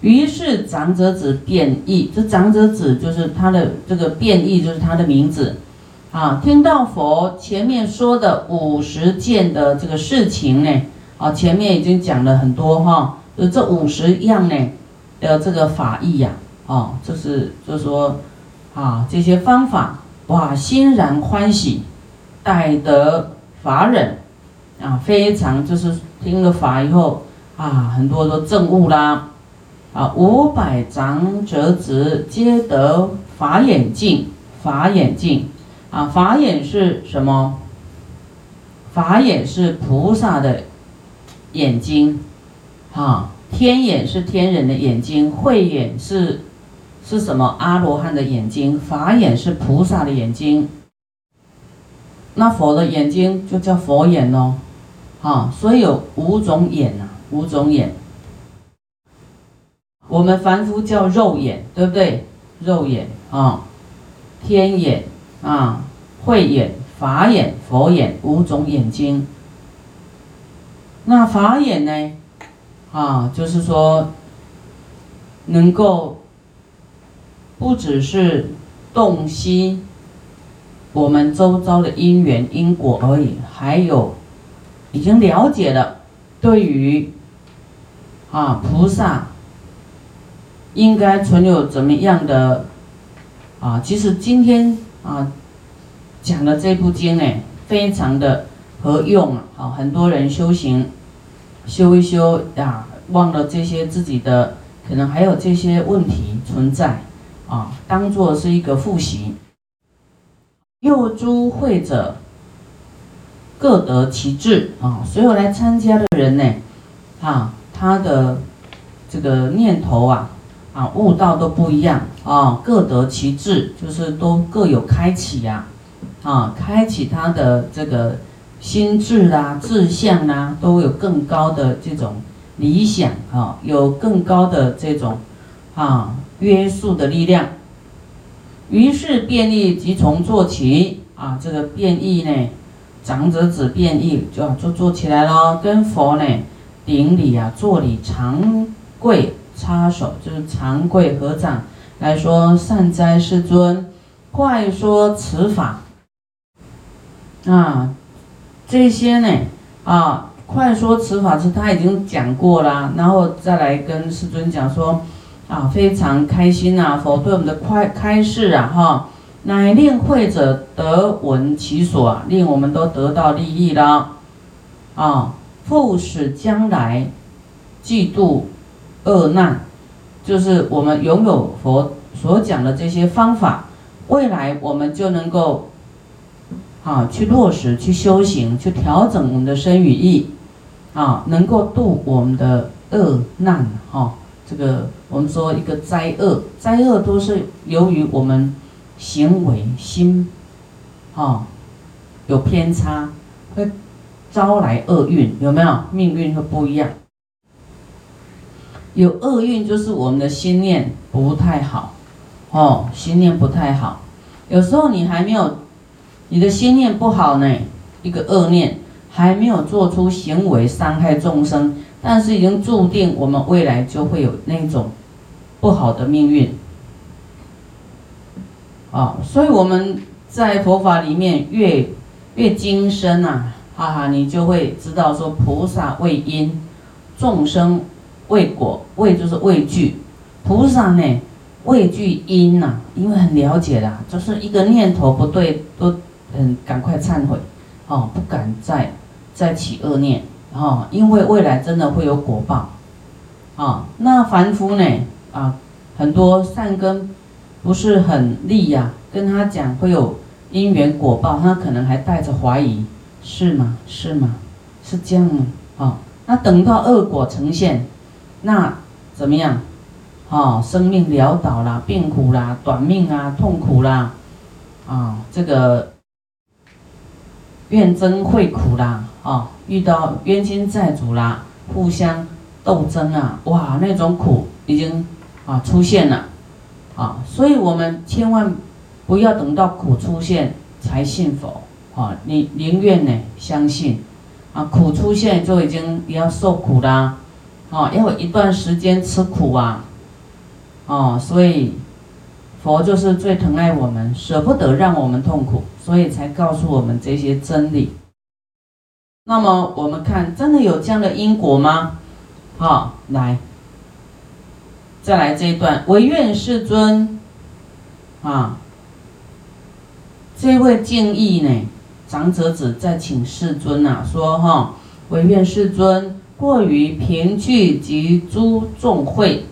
于是长者子变异，这长者子就是他的这个变异，就是他的名字。啊，听到佛前面说的五十件的这个事情呢，啊，前面已经讲了很多哈，就这五十样呢的这个法义呀，哦，就是就说，啊，这些方法，哇，欣然欢喜，待得法忍，啊，非常就是听了法以后，啊，很多都证悟啦，啊，五百长者子皆得法眼净，法眼净。啊，法眼是什么？法眼是菩萨的眼睛，啊，天眼是天人的眼睛，慧眼是是什么？阿罗汉的眼睛，法眼是菩萨的眼睛。那佛的眼睛就叫佛眼喽，啊，所以有五种眼呐，五种眼。我们凡夫叫肉眼，对不对？肉眼啊，天眼。啊，慧眼、法眼、佛眼五种眼睛。那法眼呢？啊，就是说，能够不只是洞悉我们周遭的因缘因果而已，还有已经了解了对于啊菩萨应该存有怎么样的啊？其实今天。啊，讲的这部经呢，非常的合用啊！好，很多人修行，修一修啊，忘了这些自己的，可能还有这些问题存在啊，当做是一个复习。幼诸会者各得其志啊，所有来参加的人呢，啊，他的这个念头啊。啊，悟道都不一样啊，各得其志，就是都各有开启呀，啊，开启他的这个心智啦、志向啦，都有更高的这种理想啊，有更高的这种啊约束的力量。于是变异即从做起啊，这个变异呢，长者子变异就就做起来了，跟佛呢顶礼啊，坐礼长跪。插手就是长跪合掌来说，善哉世尊，快说此法啊！这些呢啊，快说此法是他已经讲过啦，然后再来跟世尊讲说啊，非常开心呐，佛对我们的快开示啊哈，乃令会者得闻其所啊，令我们都得到利益了啊，复使将来嫉妒。恶难，就是我们拥有佛所讲的这些方法，未来我们就能够，啊，去落实、去修行、去调整我们的身语意，啊，能够度我们的恶难，哈，这个我们说一个灾厄，灾厄都是由于我们行为心，哈，有偏差，会招来厄运，有没有？命运会不一样。有厄运，就是我们的心念不太好，哦，心念不太好。有时候你还没有，你的心念不好呢，一个恶念还没有做出行为伤害众生，但是已经注定我们未来就会有那种不好的命运。啊，所以我们在佛法里面越越精深呐，哈哈，你就会知道说菩萨为因，众生。畏果畏就是畏惧，菩萨呢畏惧因呐，因为很了解啦，就是一个念头不对都嗯赶快忏悔，哦不敢再再起恶念，哦因为未来真的会有果报，啊那凡夫呢啊很多善根不是很利呀，跟他讲会有因缘果报，他可能还带着怀疑，是吗是吗是这样吗？啊那等到恶果呈现。那怎么样？哦，生命潦倒啦，病苦啦，短命啊，痛苦啦，啊，这个怨憎会苦啦，啊，遇到冤亲债主啦，互相斗争啊，哇，那种苦已经啊出现了，啊，所以我们千万不要等到苦出现才信佛，啊，你宁愿呢相信，啊，苦出现就已经你要受苦啦。哦，要有一段时间吃苦啊，哦，所以佛就是最疼爱我们，舍不得让我们痛苦，所以才告诉我们这些真理。那么我们看，真的有这样的因果吗？好，来，再来这一段，唯愿世尊，啊，这位敬意呢，长者子在请世尊呐，说哈，唯愿世尊过于贫聚及诸众会，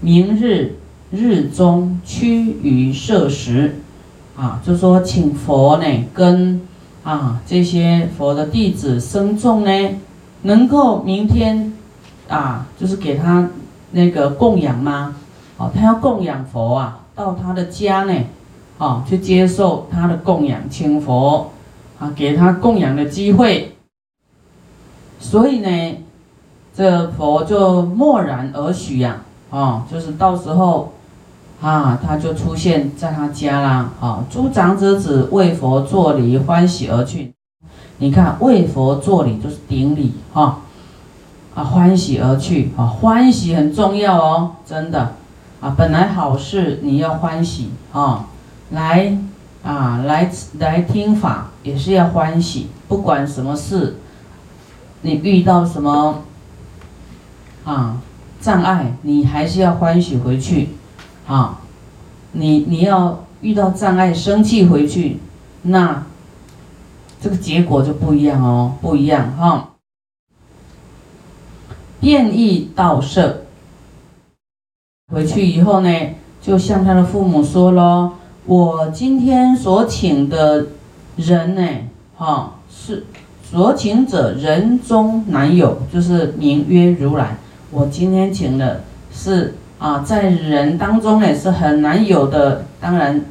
明日日中趋于设食，啊，就说请佛呢跟啊这些佛的弟子僧众呢，能够明天。啊，就是给他那个供养吗？哦，他要供养佛啊，到他的家呢，哦，去接受他的供养，请佛啊，给他供养的机会。所以呢，这佛就默然而许呀，哦，就是到时候啊，他就出现在他家啦，啊，诸长者子为佛作礼，欢喜而去。你看，为佛作礼就是顶礼哈。啊，欢喜而去啊，欢喜很重要哦，真的啊，本来好事你要欢喜啊，来啊，来来听法也是要欢喜，不管什么事，你遇到什么啊障碍，你还是要欢喜回去啊，你你要遇到障碍生气回去，那这个结果就不一样哦，不一样哈。变异道舍，回去以后呢，就向他的父母说咯：“我今天所请的人呢，哈，是所请者人中难有，就是名曰如来。我今天请的是啊，在人当中呢是很难有的。当然，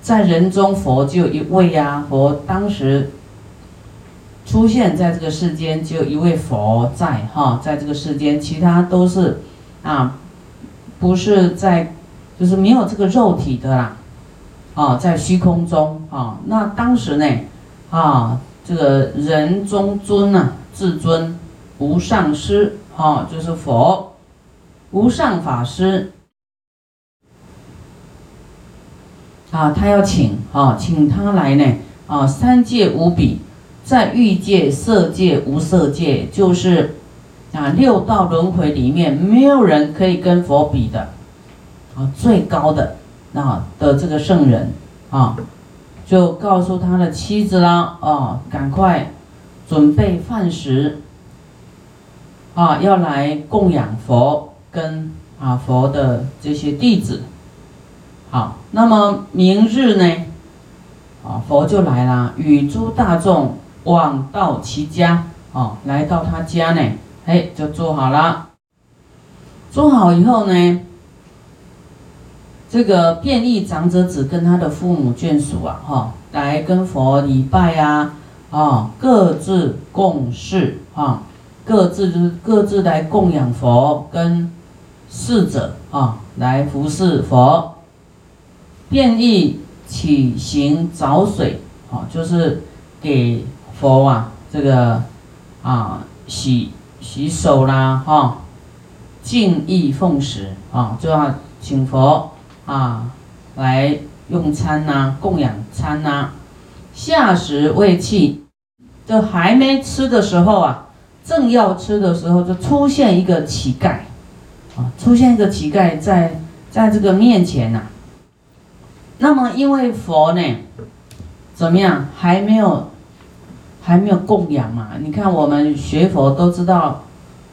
在人中佛就一位呀，佛当时。”出现在这个世间，就一位佛在哈，在这个世间，其他都是啊，不是在，就是没有这个肉体的啦，啊，在虚空中啊。那当时呢，啊，这个人中尊啊，至尊无上师啊，就是佛，无上法师啊，他要请啊，请他来呢啊，三界无比。在欲界、色界、无色界，就是啊六道轮回里面，没有人可以跟佛比的啊，最高的啊的这个圣人啊，就告诉他的妻子啦，啊，赶快准备饭食啊，要来供养佛跟啊佛的这些弟子。好，那么明日呢，啊佛就来啦，与诸大众。往到其家，哦，来到他家呢，哎，就做好了。做好以后呢，这个变异长者子跟他的父母眷属啊，哈，来跟佛礼拜啊，啊，各自共事啊，各自就是各自来供养佛跟侍者啊，来服侍佛。变异起行找水，啊，就是给。佛啊，这个啊，洗洗手啦，哈，敬意奉食啊，就要请佛啊来用餐呐，供养餐呐。下食未气，就还没吃的时候啊，正要吃的时候，就出现一个乞丐啊，出现一个乞丐在在这个面前呐。那么因为佛呢，怎么样，还没有。还没有供养嘛？你看我们学佛都知道，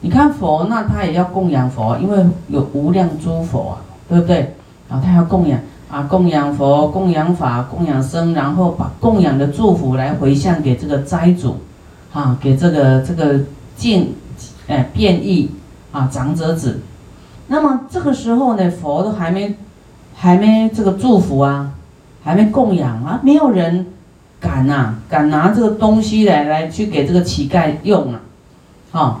你看佛那他也要供养佛，因为有无量诸佛啊，对不对？啊，他要供养啊，供养佛、供养法、供养僧，然后把供养的祝福来回向给这个斋主，啊，给这个这个敬，哎，变异啊，长者子。那么这个时候呢，佛都还没还没这个祝福啊，还没供养啊，没有人。敢呐，敢拿这个东西来来去给这个乞丐用啊，哈，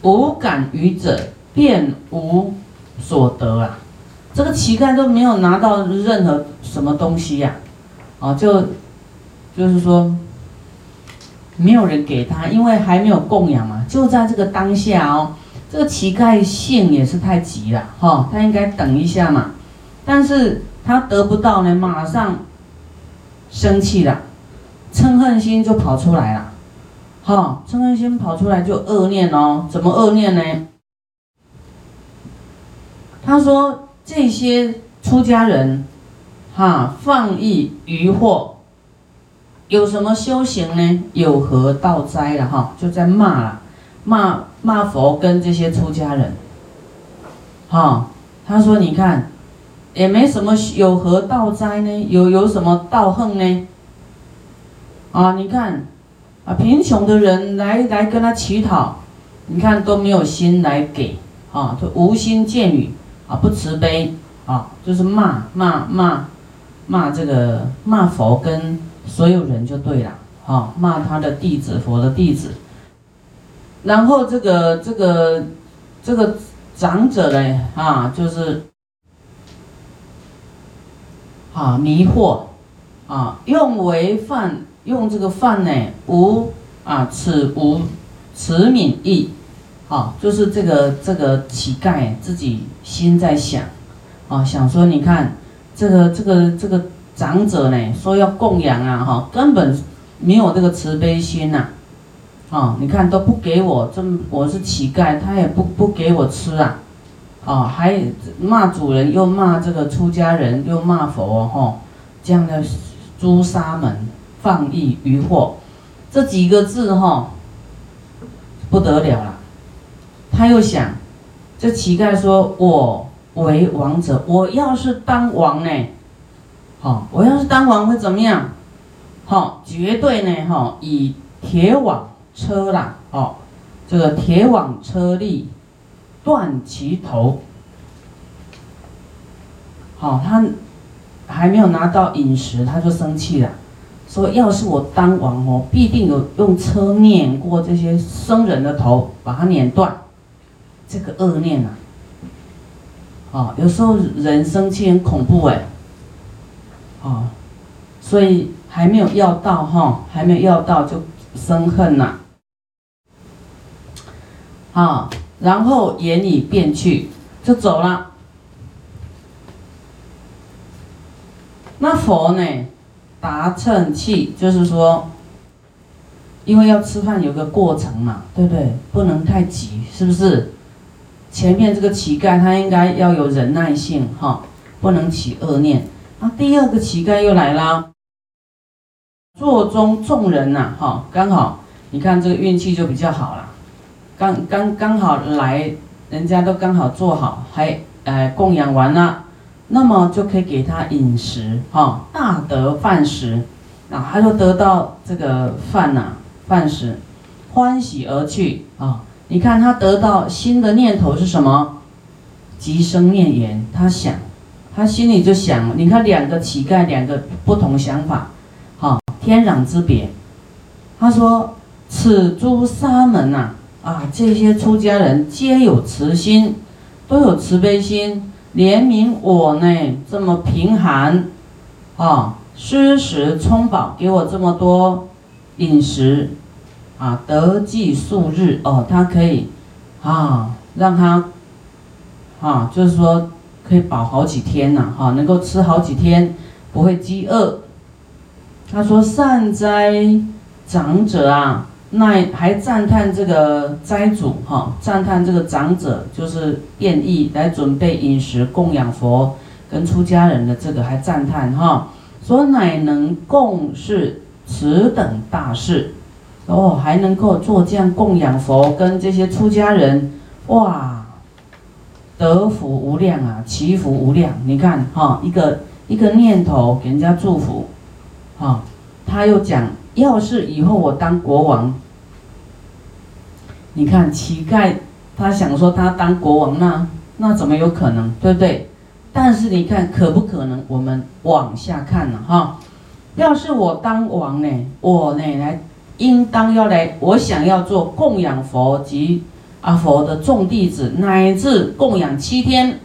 无敢于者便无所得啊，这个乞丐都没有拿到任何什么东西呀，啊，就就是说没有人给他，因为还没有供养嘛，就在这个当下哦，这个乞丐性也是太急了哈，他应该等一下嘛，但是他得不到呢，马上生气了，嗔恨心就跑出来了，哈，嗔恨心跑出来就恶念哦，怎么恶念呢？他说这些出家人，哈，放逸渔获，有什么修行呢？有何道哉了哈，就在骂了。骂骂佛跟这些出家人，哈，他说你看，也没什么有何道哉呢？有有什么道恨呢？啊，你看，啊贫穷的人来来跟他乞讨，你看都没有心来给，啊，就无心见语，啊不慈悲，啊就是骂骂骂骂这个骂佛跟所有人就对了，啊骂他的弟子佛的弟子。然后这个这个这个长者呢，啊，就是啊迷惑啊，用为饭，用这个饭呢，无啊，此无慈悯意，啊，就是这个这个乞丐自己心在想，啊，想说你看这个这个这个长者呢，说要供养啊，哈，根本没有这个慈悲心呐。啊，你看都不给我，这我是乞丐，他也不不给我吃啊，啊，还骂主人，又骂这个出家人，又骂佛，哈，这样的诛杀门，放逸渔获，这几个字，哈，不得了了。他又想，这乞丐说：“我为王者，我要是当王呢，好，我要是当王会怎么样？好，绝对呢，哈，以铁网。”车啦，哦，这个铁网车力断其头。好，他还没有拿到饮食，他就生气了，说：“要是我当王哦，必定有用车碾过这些僧人的头，把它碾断。”这个恶念啊，哦，有时候人生气很恐怖哎，哦，所以还没有要到哈，还没有要到就生恨呐。啊，然后言语变去，就走了。那佛呢？达乘气，就是说，因为要吃饭有个过程嘛，对不对？不能太急，是不是？前面这个乞丐他应该要有忍耐性，哈，不能起恶念。那第二个乞丐又来了，座中众人呐，哈，刚好，你看这个运气就比较好了。刚刚刚好来，人家都刚好做好，还呃供养完了，那么就可以给他饮食哈，大得饭食，啊，他就得到这个饭呐，饭食，欢喜而去啊。你看他得到新的念头是什么？即生念言，他想，他心里就想，你看两个乞丐，两个不同想法，好，天壤之别。他说：此诸沙门呐。啊，这些出家人皆有慈心，都有慈悲心，怜悯我呢，这么贫寒，啊，施食充饱，给我这么多饮食，啊，得计数日哦，他可以，啊，让他，啊，就是说可以饱好几天呐，哈，能够吃好几天，不会饥饿。他说善哉，长者啊。那还赞叹这个斋主哈，赞叹这个长者，就是愿意来准备饮食供养佛跟出家人的这个，还赞叹哈，说乃能共事此等大事，哦，还能够做这样供养佛跟这些出家人，哇，得福无量啊，祈福无量。你看哈，一个一个念头给人家祝福，哈，他又讲。要是以后我当国王，你看乞丐，他想说他当国王，那那怎么有可能，对不对？但是你看可不可能？我们往下看了哈。要是我当王呢，我呢来，应当要来，我想要做供养佛及阿佛的众弟子，乃至供养七天，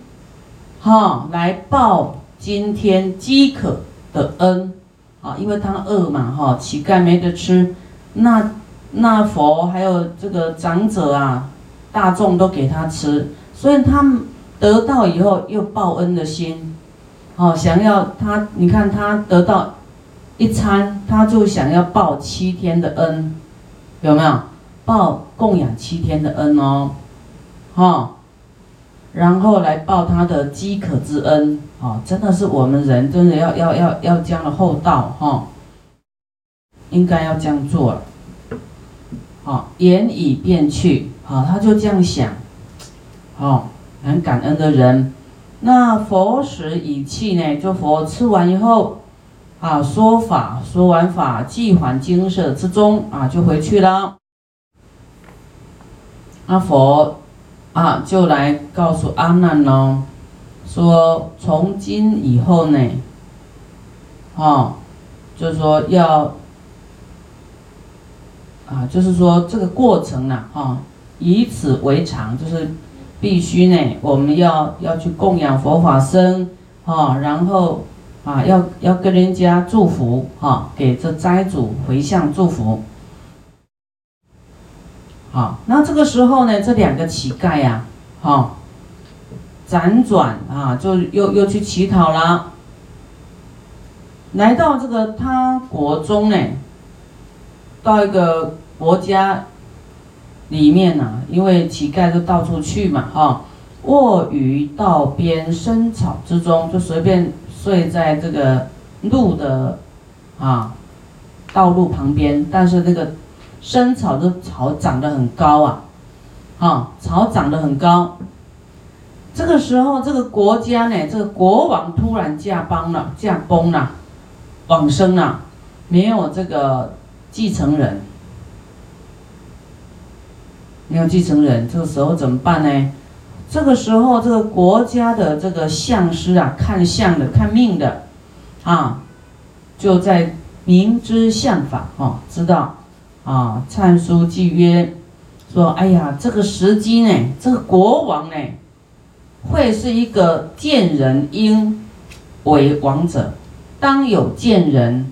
哈，来报今天饥渴的恩。啊，因为他饿嘛，哈，乞丐没得吃，那那佛还有这个长者啊，大众都给他吃，所以他们得到以后又报恩的心，哦，想要他，你看他得到一餐，他就想要报七天的恩，有没有？报供养七天的恩哦，哈。然后来报他的饥渴之恩，哦，真的是我们人真的要要要要这样的厚道哈，应该要这样做。了，好，言已便去，好，他就这样想，好，很感恩的人，那佛食已去呢，就佛吃完以后，啊，说法说完法，即还精舍之中，啊，就回去了，阿佛。啊，就来告诉阿难哦，说从今以后呢，哦，就是说要，啊，就是说这个过程呢，哈，以此为常，就是必须呢，我们要要去供养佛法僧，哈，然后啊，要要跟人家祝福，哈，给这斋主回向祝福。好，那这个时候呢，这两个乞丐呀，好，辗转啊，就又又去乞讨了。来到这个他国中呢，到一个国家里面呢，因为乞丐都到处去嘛，哈，卧于道边深草之中，就随便睡在这个路的啊道路旁边，但是那个。生草的草长得很高啊，啊，草长得很高。这个时候，这个国家呢，这个国王突然驾崩了，驾崩了，往生了，没有这个继承人，没有继承人，这个时候怎么办呢？这个时候，这个国家的这个相师啊，看相的、看命的，啊，就在明知相法哦，知道。啊，灿书记曰：“说，哎呀，这个时机呢，这个国王呢，会是一个贱人，因为王者。当有贱人，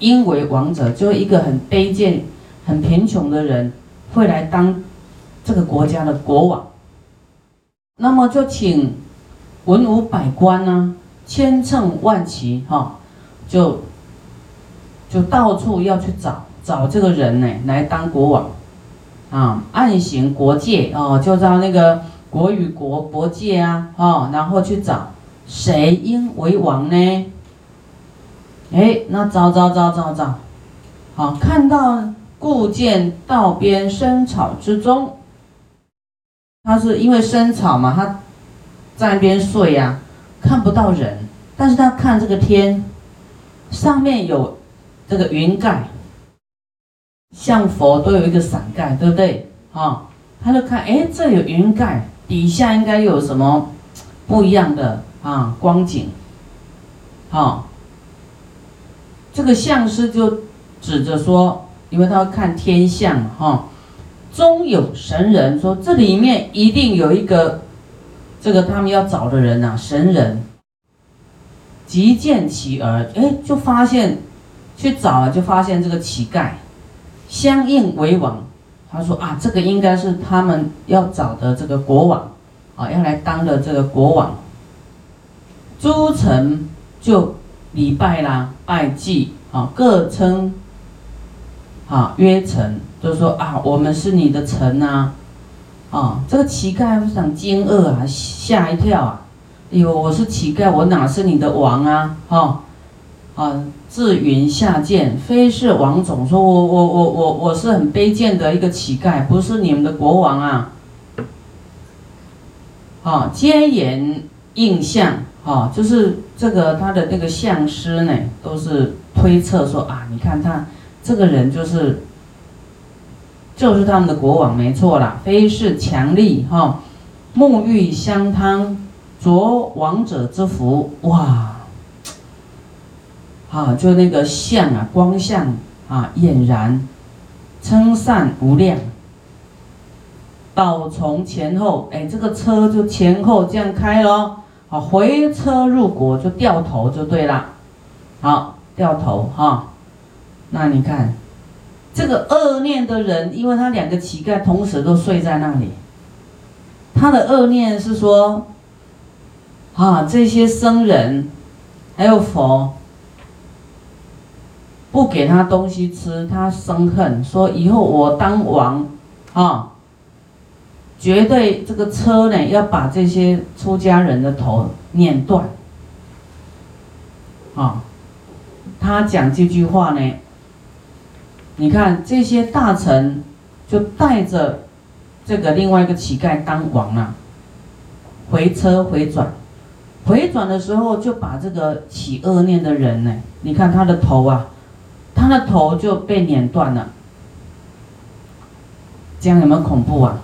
因为王者，就一个很卑贱、很贫穷的人，会来当这个国家的国王。那么就请文武百官呢，千乘万骑，哈，就就到处要去找。”找这个人呢来当国王，啊，暗行国界哦，就到那个国与国国界啊，哦，然后去找谁应为王呢？哎，那找找找找找，好，看到故见道边深草之中，他是因为深草嘛，他在那边睡呀，看不到人，但是他看这个天，上面有这个云盖。像佛都有一个伞盖，对不对？啊，他就看，哎，这有云盖，底下应该有什么不一样的啊光景？好，这个相师就指着说，因为他要看天象哈，中有神人，说这里面一定有一个这个他们要找的人呐，神人。即见其儿，哎，就发现去找了，就发现这个乞丐。相应为王，他说啊，这个应该是他们要找的这个国王，啊，要来当的这个国王。诸臣就礼拜啦，拜祭，啊，各称，啊，曰臣，就说啊，我们是你的臣呐，啊，这个乞丐非常惊愕啊，吓一跳啊，哎呦，我是乞丐，我哪是你的王啊，哈。啊自云下贱，非是王总。说我我我我我是很卑贱的一个乞丐，不是你们的国王啊。好，皆言印象，哈，就是这个他的那个相师呢，都是推测说啊，你看他这个人就是，就是他们的国王，没错啦，非是强力哈，沐浴香汤，着王者之服，哇。啊，就那个相啊，光相啊，俨然称善无量。导从前后，哎，这个车就前后这样开咯。好，回车入国就掉头就对了。好，掉头哈。那你看，这个恶念的人，因为他两个乞丐同时都睡在那里，他的恶念是说，啊，这些僧人还有佛不给他东西吃，他生恨，说以后我当王啊，绝对这个车呢要把这些出家人的头碾断。啊，他讲这句话呢，你看这些大臣就带着这个另外一个乞丐当王了，回车回转，回转的时候就把这个起恶念的人呢，你看他的头啊，他的头就被碾断了，这样有没有恐怖啊？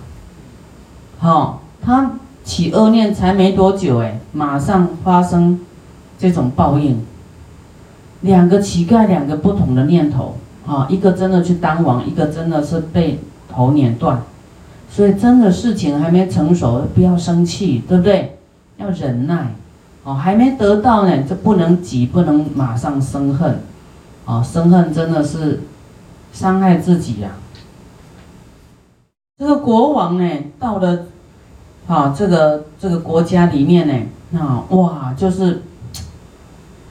好，他起恶念才没多久哎，马上发生这种报应。两个乞丐，两个不同的念头啊！一个真的去当王，一个真的是被头碾断。所以真的事情还没成熟，不要生气，对不对？要忍耐哦，还没得到呢，就不能急，不能马上生恨啊！生恨真的是伤害自己呀。这个国王呢，到了啊，这个这个国家里面呢，啊，哇，就是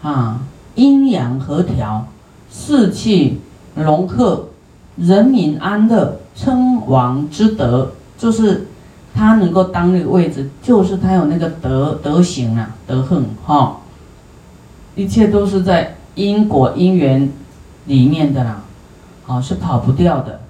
啊。阴阳和调，士气融合，人民安乐，称王之德，就是他能够当那个位置，就是他有那个德德行啊，德行哈，一切都是在因果因缘里面的啦，啊，是跑不掉的。